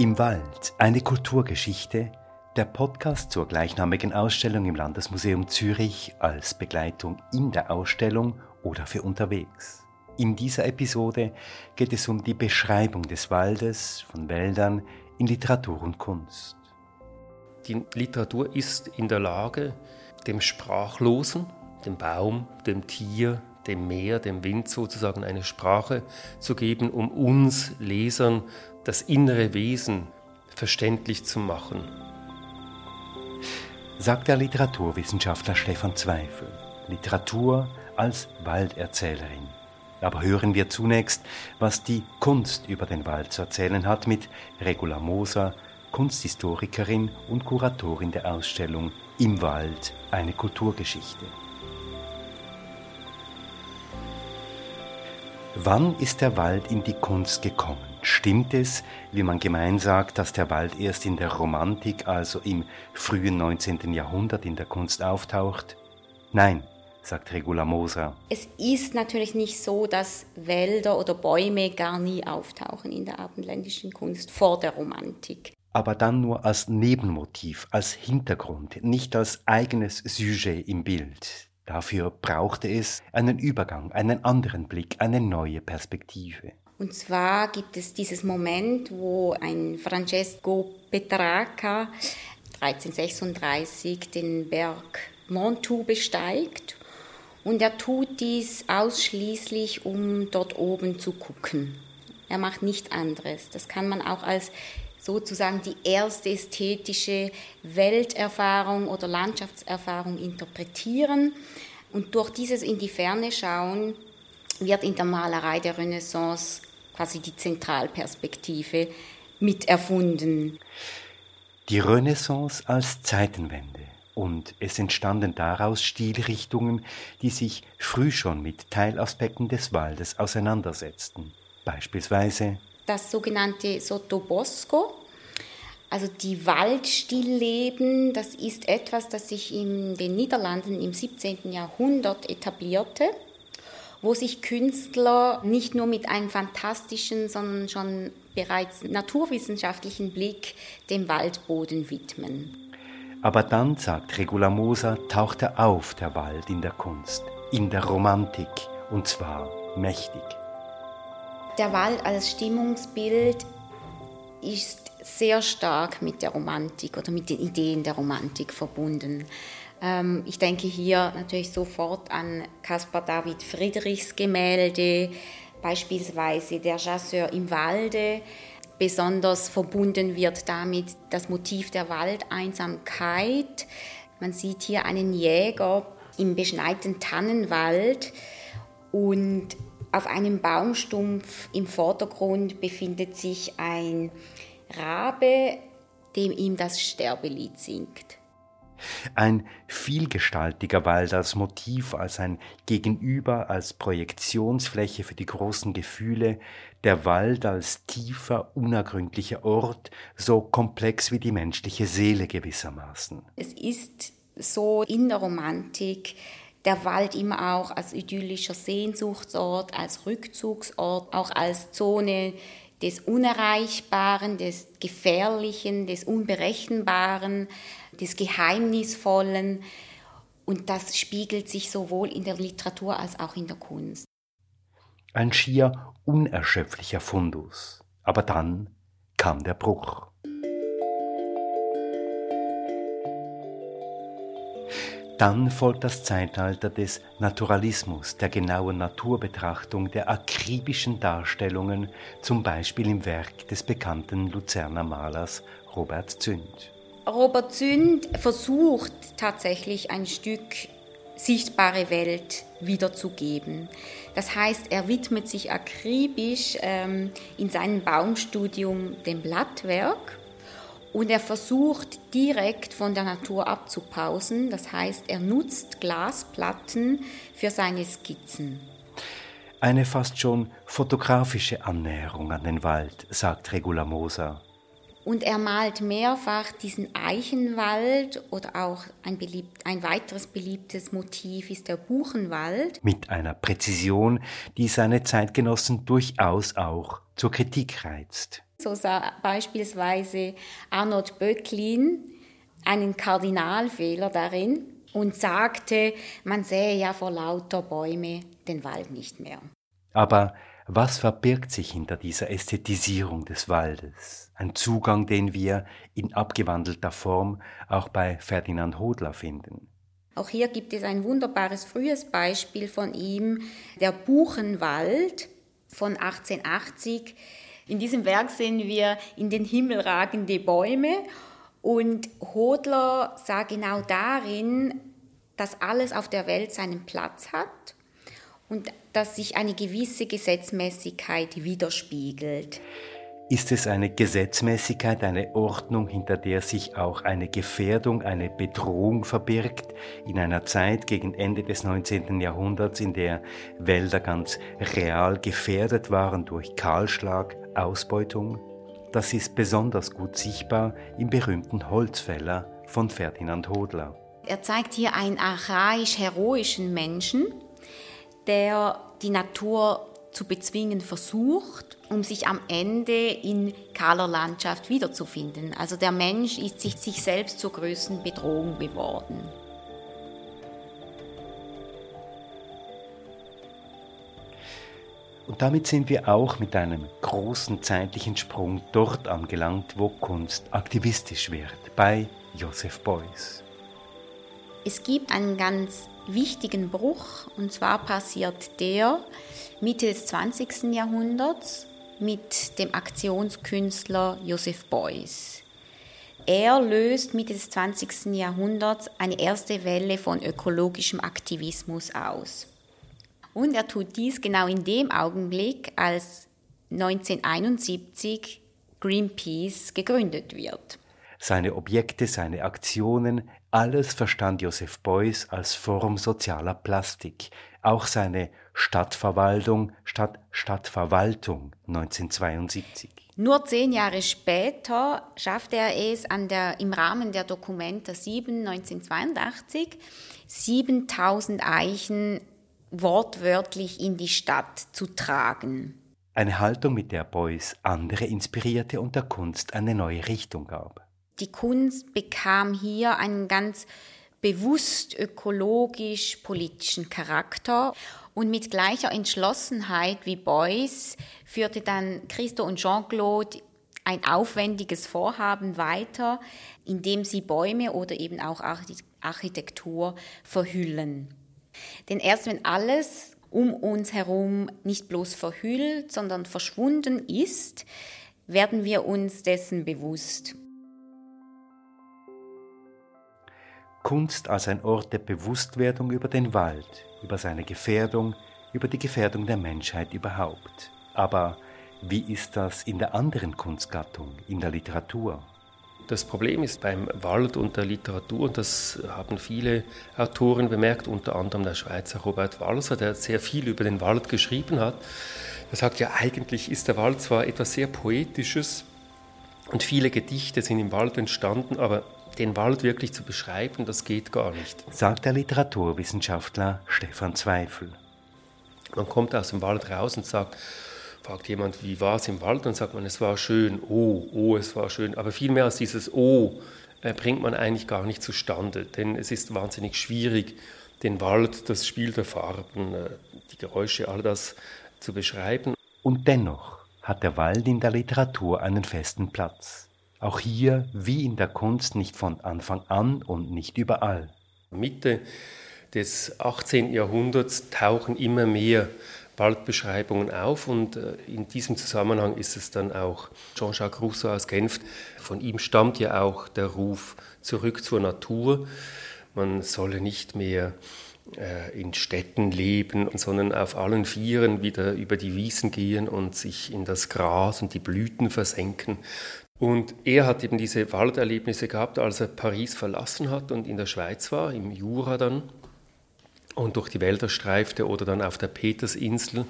Im Wald eine Kulturgeschichte, der Podcast zur gleichnamigen Ausstellung im Landesmuseum Zürich als Begleitung in der Ausstellung oder für unterwegs. In dieser Episode geht es um die Beschreibung des Waldes, von Wäldern in Literatur und Kunst. Die Literatur ist in der Lage, dem Sprachlosen, dem Baum, dem Tier, dem Meer, dem Wind sozusagen eine Sprache zu geben, um uns Lesern das innere Wesen verständlich zu machen. Sagt der Literaturwissenschaftler Stefan Zweifel. Literatur als Walderzählerin. Aber hören wir zunächst, was die Kunst über den Wald zu erzählen hat mit Regula Moser, Kunsthistorikerin und Kuratorin der Ausstellung Im Wald eine Kulturgeschichte. Wann ist der Wald in die Kunst gekommen? Stimmt es, wie man gemein sagt, dass der Wald erst in der Romantik, also im frühen 19. Jahrhundert in der Kunst auftaucht? Nein, sagt Regula Moser. Es ist natürlich nicht so, dass Wälder oder Bäume gar nie auftauchen in der abendländischen Kunst vor der Romantik. Aber dann nur als Nebenmotiv, als Hintergrund, nicht als eigenes Sujet im Bild. Dafür brauchte es einen Übergang, einen anderen Blick, eine neue Perspektive. Und zwar gibt es dieses Moment, wo ein Francesco Petrarca 1336 den Berg Montu besteigt und er tut dies ausschließlich, um dort oben zu gucken. Er macht nichts anderes. Das kann man auch als sozusagen die erste ästhetische Welterfahrung oder Landschaftserfahrung interpretieren. Und durch dieses in die Ferne schauen wird in der Malerei der Renaissance quasi die Zentralperspektive mit erfunden. Die Renaissance als Zeitenwende. Und es entstanden daraus Stilrichtungen, die sich früh schon mit Teilaspekten des Waldes auseinandersetzten. Beispielsweise das sogenannte Sottobosco, also die Waldstillleben, das ist etwas, das sich in den Niederlanden im 17. Jahrhundert etablierte, wo sich Künstler nicht nur mit einem fantastischen, sondern schon bereits naturwissenschaftlichen Blick dem Waldboden widmen. Aber dann, sagt Regula Moser, taucht er auf, der Wald in der Kunst, in der Romantik, und zwar mächtig. Der Wald als Stimmungsbild ist sehr stark mit der Romantik oder mit den Ideen der Romantik verbunden. Ähm, ich denke hier natürlich sofort an Caspar David Friedrichs Gemälde, beispielsweise Der Chasseur im Walde. Besonders verbunden wird damit das Motiv der Waldeinsamkeit. Man sieht hier einen Jäger im beschneiten Tannenwald und auf einem Baumstumpf im Vordergrund befindet sich ein Rabe, dem ihm das Sterbelied singt. Ein vielgestaltiger Wald als Motiv, als ein Gegenüber, als Projektionsfläche für die großen Gefühle, der Wald als tiefer, unergründlicher Ort, so komplex wie die menschliche Seele gewissermaßen. Es ist so in der Romantik der Wald immer auch als idyllischer Sehnsuchtsort, als Rückzugsort, auch als Zone des Unerreichbaren, des Gefährlichen, des Unberechenbaren, des Geheimnisvollen. Und das spiegelt sich sowohl in der Literatur als auch in der Kunst. Ein schier unerschöpflicher Fundus. Aber dann kam der Bruch. Dann folgt das Zeitalter des Naturalismus, der genauen Naturbetrachtung, der akribischen Darstellungen, zum Beispiel im Werk des bekannten Luzerner Malers Robert Zünd. Robert Zünd versucht tatsächlich ein Stück sichtbare Welt wiederzugeben. Das heißt, er widmet sich akribisch ähm, in seinem Baumstudium dem Blattwerk und er versucht direkt von der Natur abzupausen. Das heißt, er nutzt Glasplatten für seine Skizzen. Eine fast schon fotografische Annäherung an den Wald, sagt Regula Moser. Und er malt mehrfach diesen Eichenwald oder auch ein, beliebt, ein weiteres beliebtes Motiv ist der Buchenwald. Mit einer Präzision, die seine Zeitgenossen durchaus auch zur Kritik reizt. So sah beispielsweise Arnold Böcklin einen Kardinalfehler darin und sagte, man sähe ja vor lauter Bäume den Wald nicht mehr. Aber was verbirgt sich hinter dieser Ästhetisierung des Waldes? Ein Zugang, den wir in abgewandelter Form auch bei Ferdinand Hodler finden. Auch hier gibt es ein wunderbares frühes Beispiel von ihm, der Buchenwald von 1880. In diesem Werk sehen wir in den Himmel ragende Bäume und Hodler sah genau darin, dass alles auf der Welt seinen Platz hat und dass sich eine gewisse Gesetzmäßigkeit widerspiegelt. Ist es eine Gesetzmäßigkeit, eine Ordnung, hinter der sich auch eine Gefährdung, eine Bedrohung verbirgt, in einer Zeit gegen Ende des 19. Jahrhunderts, in der Wälder ganz real gefährdet waren durch Kahlschlag, Ausbeutung? Das ist besonders gut sichtbar im berühmten Holzfäller von Ferdinand Hodler. Er zeigt hier einen archaisch-heroischen Menschen, der die Natur zu bezwingen versucht, um sich am Ende in kahler Landschaft wiederzufinden. Also der Mensch ist sich, sich selbst zur größten Bedrohung geworden. Und damit sind wir auch mit einem großen zeitlichen Sprung dort angelangt, wo Kunst aktivistisch wird, bei Joseph Beuys. Es gibt einen ganz wichtigen Bruch, und zwar passiert der Mitte des 20. Jahrhunderts mit dem Aktionskünstler Joseph Beuys. Er löst Mitte des 20. Jahrhunderts eine erste Welle von ökologischem Aktivismus aus. Und er tut dies genau in dem Augenblick, als 1971 Greenpeace gegründet wird. Seine Objekte, seine Aktionen, alles verstand Joseph Beuys als Form sozialer Plastik. Auch seine Stadtverwaltung statt Stadtverwaltung 1972. Nur zehn Jahre später schaffte er es der, im Rahmen der Dokumenta 7 1982, 7000 Eichen wortwörtlich in die Stadt zu tragen. Eine Haltung, mit der Beuys andere inspirierte und der Kunst eine neue Richtung gab. Die Kunst bekam hier einen ganz bewusst ökologisch-politischen Charakter und mit gleicher Entschlossenheit wie Beuys führte dann Christo und Jean-Claude ein aufwendiges Vorhaben weiter, indem sie Bäume oder eben auch Architektur verhüllen. Denn erst wenn alles um uns herum nicht bloß verhüllt, sondern verschwunden ist, werden wir uns dessen bewusst. Kunst als ein Ort der Bewusstwerdung über den Wald, über seine Gefährdung, über die Gefährdung der Menschheit überhaupt. Aber wie ist das in der anderen Kunstgattung, in der Literatur? Das Problem ist beim Wald und der Literatur, und das haben viele Autoren bemerkt, unter anderem der Schweizer Robert Walser, der sehr viel über den Wald geschrieben hat. Er sagt ja, eigentlich ist der Wald zwar etwas sehr Poetisches und viele Gedichte sind im Wald entstanden, aber den Wald wirklich zu beschreiben, das geht gar nicht. Sagt der Literaturwissenschaftler Stefan Zweifel. Man kommt aus dem Wald raus und sagt, fragt jemand, wie war es im Wald? Dann sagt man, es war schön, oh, oh, es war schön. Aber viel mehr als dieses Oh äh, bringt man eigentlich gar nicht zustande, denn es ist wahnsinnig schwierig, den Wald, das Spiel der Farben, äh, die Geräusche, all das zu beschreiben. Und dennoch hat der Wald in der Literatur einen festen Platz. Auch hier wie in der Kunst nicht von Anfang an und nicht überall. Mitte des 18. Jahrhunderts tauchen immer mehr Waldbeschreibungen auf und äh, in diesem Zusammenhang ist es dann auch Jean-Jacques Rousseau aus Genf. Von ihm stammt ja auch der Ruf zurück zur Natur. Man solle nicht mehr äh, in Städten leben, sondern auf allen Vieren wieder über die Wiesen gehen und sich in das Gras und die Blüten versenken. Und er hat eben diese Walderlebnisse gehabt, als er Paris verlassen hat und in der Schweiz war, im Jura dann, und durch die Wälder streifte oder dann auf der Petersinsel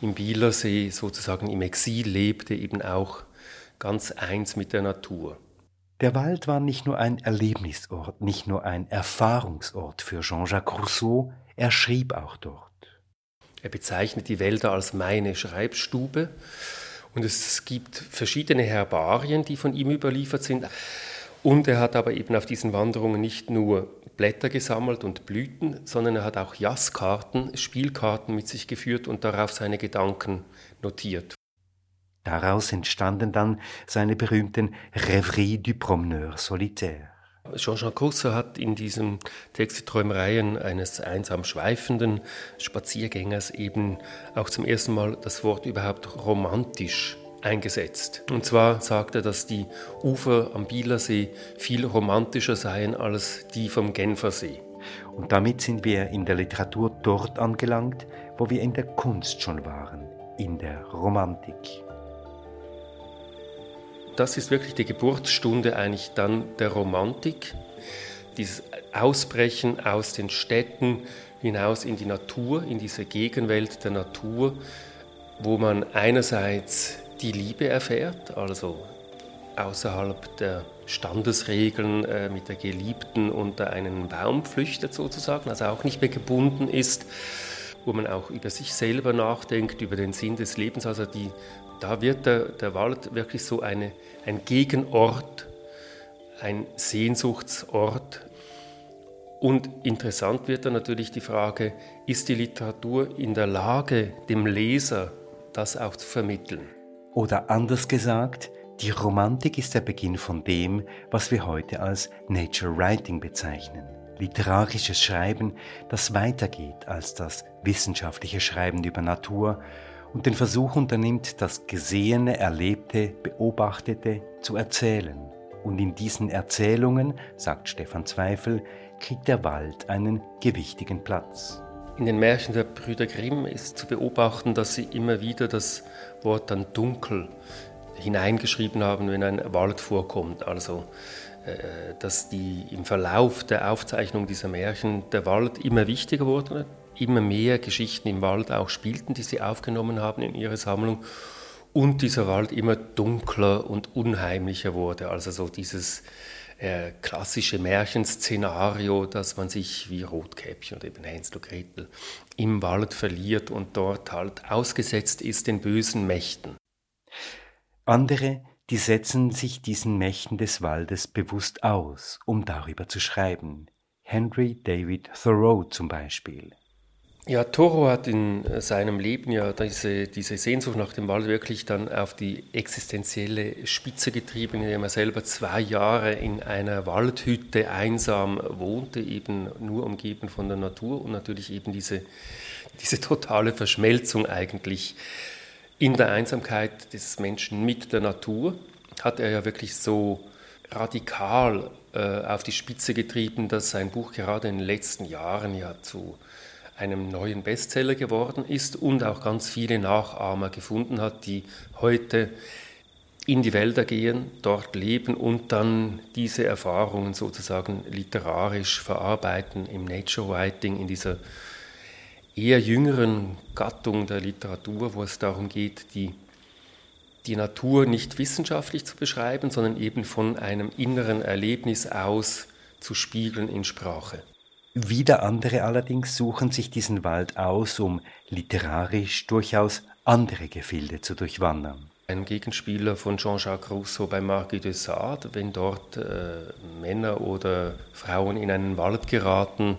im Bielersee sozusagen im Exil lebte, eben auch ganz eins mit der Natur. Der Wald war nicht nur ein Erlebnisort, nicht nur ein Erfahrungsort für Jean-Jacques Rousseau, er schrieb auch dort. Er bezeichnet die Wälder als meine Schreibstube Und es gibt verschiedene Herbarien, die von ihm überliefert sind. Und er hat aber eben auf diesen Wanderungen nicht nur Blätter gesammelt und Blüten, sondern er hat auch Jasskarten, Spielkarten mit sich geführt und darauf seine Gedanken notiert. Daraus entstanden dann seine berühmten Rêveries du Promeneur solitaire. Jean-Jacques Rousseau hat in diesem Text die Träumereien eines einsam schweifenden Spaziergängers eben auch zum ersten Mal das Wort überhaupt romantisch eingesetzt. Und zwar sagt er, dass die Ufer am Bielersee viel romantischer seien als die vom Genfersee. Und damit sind wir in der Literatur dort angelangt, wo wir in der Kunst schon waren, in der Romantik das ist wirklich die Geburtsstunde eigentlich dann der Romantik, dieses Ausbrechen aus den Städten hinaus in die Natur, in diese Gegenwelt der Natur, wo man einerseits die Liebe erfährt, also außerhalb der Standesregeln äh, mit der Geliebten unter einen Baum flüchtet sozusagen, also auch nicht mehr gebunden ist, wo man auch über sich selber nachdenkt, über den Sinn des Lebens, also die da wird der, der Wald wirklich so eine, ein Gegenort, ein Sehnsuchtsort. Und interessant wird dann natürlich die Frage, ist die Literatur in der Lage, dem Leser das auch zu vermitteln? Oder anders gesagt, die Romantik ist der Beginn von dem, was wir heute als Nature Writing bezeichnen. Literarisches Schreiben, das weitergeht als das wissenschaftliche Schreiben über Natur und den Versuch unternimmt, das Gesehene, Erlebte, Beobachtete zu erzählen. Und in diesen Erzählungen, sagt Stefan Zweifel, kriegt der Wald einen gewichtigen Platz. In den Märchen der Brüder Grimm ist zu beobachten, dass sie immer wieder das Wort dann dunkel hineingeschrieben haben, wenn ein Wald vorkommt. Also, dass die im Verlauf der Aufzeichnung dieser Märchen der Wald immer wichtiger wurde, immer mehr Geschichten im Wald auch spielten, die sie aufgenommen haben in ihre Sammlung und dieser Wald immer dunkler und unheimlicher wurde. Also so dieses äh, klassische Märchenszenario, dass man sich wie Rotkäppchen oder eben Hänsel Gretel im Wald verliert und dort halt ausgesetzt ist den bösen Mächten. Andere, die setzen sich diesen Mächten des Waldes bewusst aus, um darüber zu schreiben. Henry David Thoreau zum Beispiel. Ja, Toro hat in äh, seinem Leben ja diese, diese Sehnsucht nach dem Wald wirklich dann auf die existenzielle Spitze getrieben, indem er selber zwei Jahre in einer Waldhütte einsam wohnte, eben nur umgeben von der Natur und natürlich eben diese, diese totale Verschmelzung eigentlich in der Einsamkeit des Menschen mit der Natur, hat er ja wirklich so radikal äh, auf die Spitze getrieben, dass sein Buch gerade in den letzten Jahren ja zu einem neuen Bestseller geworden ist und auch ganz viele Nachahmer gefunden hat, die heute in die Wälder gehen, dort leben und dann diese Erfahrungen sozusagen literarisch verarbeiten im Nature Writing, in dieser eher jüngeren Gattung der Literatur, wo es darum geht, die, die Natur nicht wissenschaftlich zu beschreiben, sondern eben von einem inneren Erlebnis aus zu spiegeln in Sprache. Wieder andere allerdings suchen sich diesen Wald aus, um literarisch durchaus andere Gefilde zu durchwandern. Ein Gegenspieler von Jean-Jacques Rousseau bei Marquis de Sade, wenn dort äh, Männer oder Frauen in einen Wald geraten,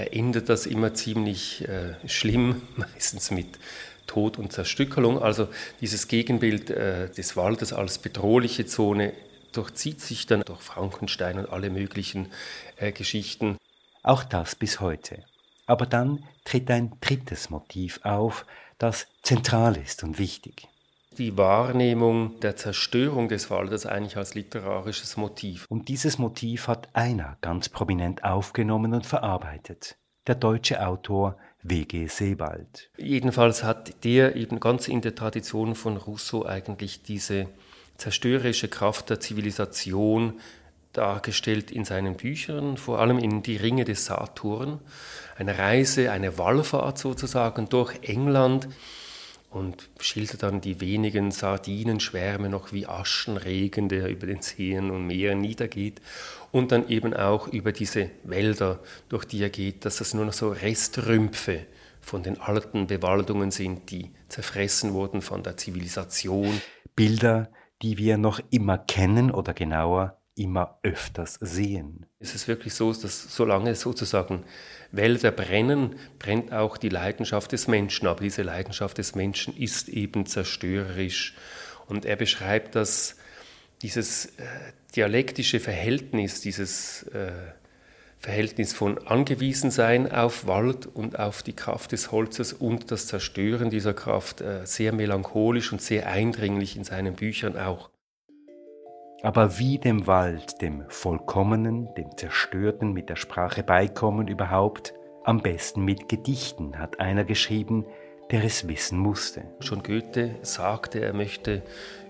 äh, endet das immer ziemlich äh, schlimm, meistens mit Tod und Zerstückelung. Also dieses Gegenbild äh, des Waldes als bedrohliche Zone durchzieht sich dann durch Frankenstein und alle möglichen äh, Geschichten. Auch das bis heute. Aber dann tritt ein drittes Motiv auf, das zentral ist und wichtig. Die Wahrnehmung der Zerstörung des Waldes eigentlich als literarisches Motiv. Und dieses Motiv hat einer ganz prominent aufgenommen und verarbeitet. Der deutsche Autor W.G. Sebald. Jedenfalls hat der eben ganz in der Tradition von Rousseau eigentlich diese zerstörerische Kraft der Zivilisation dargestellt in seinen Büchern, vor allem in Die Ringe des Saturn, eine Reise, eine Wallfahrt sozusagen durch England und schildert dann die wenigen Sardinenschwärme noch wie Aschenregen, der über den Seen und Meeren niedergeht und dann eben auch über diese Wälder, durch die er geht, dass das nur noch so Restrümpfe von den alten Bewaldungen sind, die zerfressen wurden von der Zivilisation. Bilder, die wir noch immer kennen oder genauer immer öfters sehen. Es ist wirklich so, dass solange sozusagen Wälder brennen, brennt auch die Leidenschaft des Menschen. Aber diese Leidenschaft des Menschen ist eben zerstörerisch. Und er beschreibt das, dieses äh, dialektische Verhältnis, dieses äh, Verhältnis von Angewiesensein auf Wald und auf die Kraft des Holzes und das Zerstören dieser Kraft äh, sehr melancholisch und sehr eindringlich in seinen Büchern auch. Aber wie dem Wald, dem Vollkommenen, dem Zerstörten mit der Sprache beikommen überhaupt, am besten mit Gedichten, hat einer geschrieben, der es wissen musste. Schon Goethe sagte, er möchte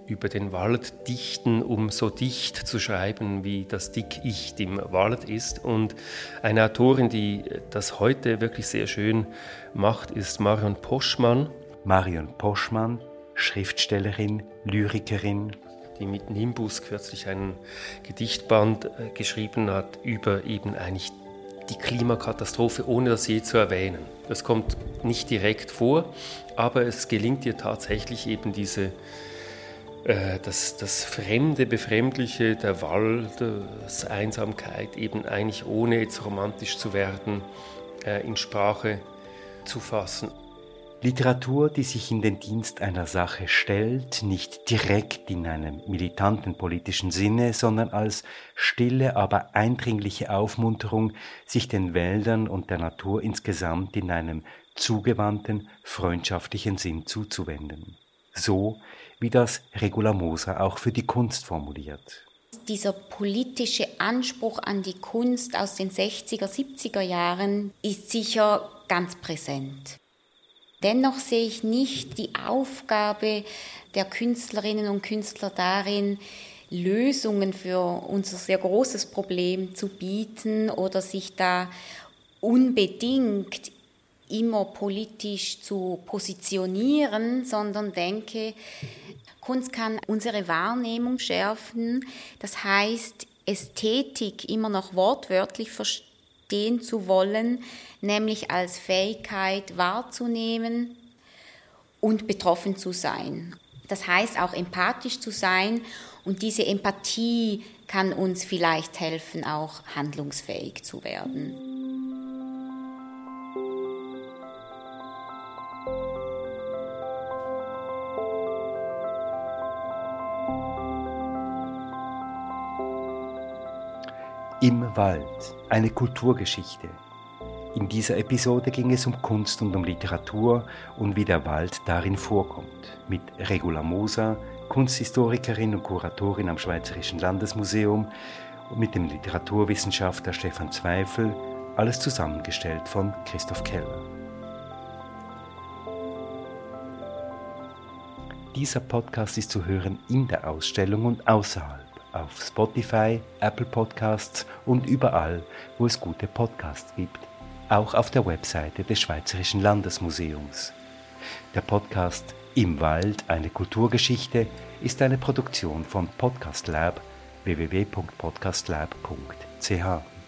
über den Wald dichten, um so dicht zu schreiben, wie das Dick-Ich im Wald ist. Und eine Autorin, die das heute wirklich sehr schön macht, ist Marion Poschmann. Marion Poschmann, Schriftstellerin, Lyrikerin, die mit Nimbus kürzlich einen Gedichtband äh, geschrieben hat über eben eigentlich die Klimakatastrophe, ohne das je zu erwähnen. Das kommt nicht direkt vor, aber es gelingt ihr tatsächlich eben diese, äh, das, das Fremde, Befremdliche, der Wald, das Einsamkeit, eben eigentlich ohne jetzt romantisch zu werden, äh, in Sprache zu fassen. Literatur, die sich in den Dienst einer Sache stellt, nicht direkt in einem militanten politischen Sinne, sondern als stille, aber eindringliche Aufmunterung, sich den Wäldern und der Natur insgesamt in einem zugewandten, freundschaftlichen Sinn zuzuwenden. So wie das Regula Moser auch für die Kunst formuliert. Dieser politische Anspruch an die Kunst aus den 60er, 70er Jahren ist sicher ganz präsent. Dennoch sehe ich nicht die Aufgabe der Künstlerinnen und Künstler darin, Lösungen für unser sehr großes Problem zu bieten oder sich da unbedingt immer politisch zu positionieren, sondern denke, Kunst kann unsere Wahrnehmung schärfen. Das heißt, Ästhetik immer noch wortwörtlich verstehen verstehen zu wollen, nämlich als Fähigkeit wahrzunehmen und betroffen zu sein. Das heißt auch empathisch zu sein und diese Empathie kann uns vielleicht helfen, auch handlungsfähig zu werden. Im Wald, eine Kulturgeschichte. In dieser Episode ging es um Kunst und um Literatur und wie der Wald darin vorkommt. Mit Regula Moser, Kunsthistorikerin und Kuratorin am Schweizerischen Landesmuseum und mit dem Literaturwissenschaftler Stefan Zweifel, alles zusammengestellt von Christoph Keller. Dieser Podcast ist zu hören in der Ausstellung und außerhalb auf Spotify, Apple Podcasts und überall, wo es gute Podcasts gibt. Auch auf der Webseite des Schweizerischen Landesmuseums. Der Podcast Im Wald eine Kulturgeschichte ist eine Produktion von Podcast Lab www.podcastlab.ch.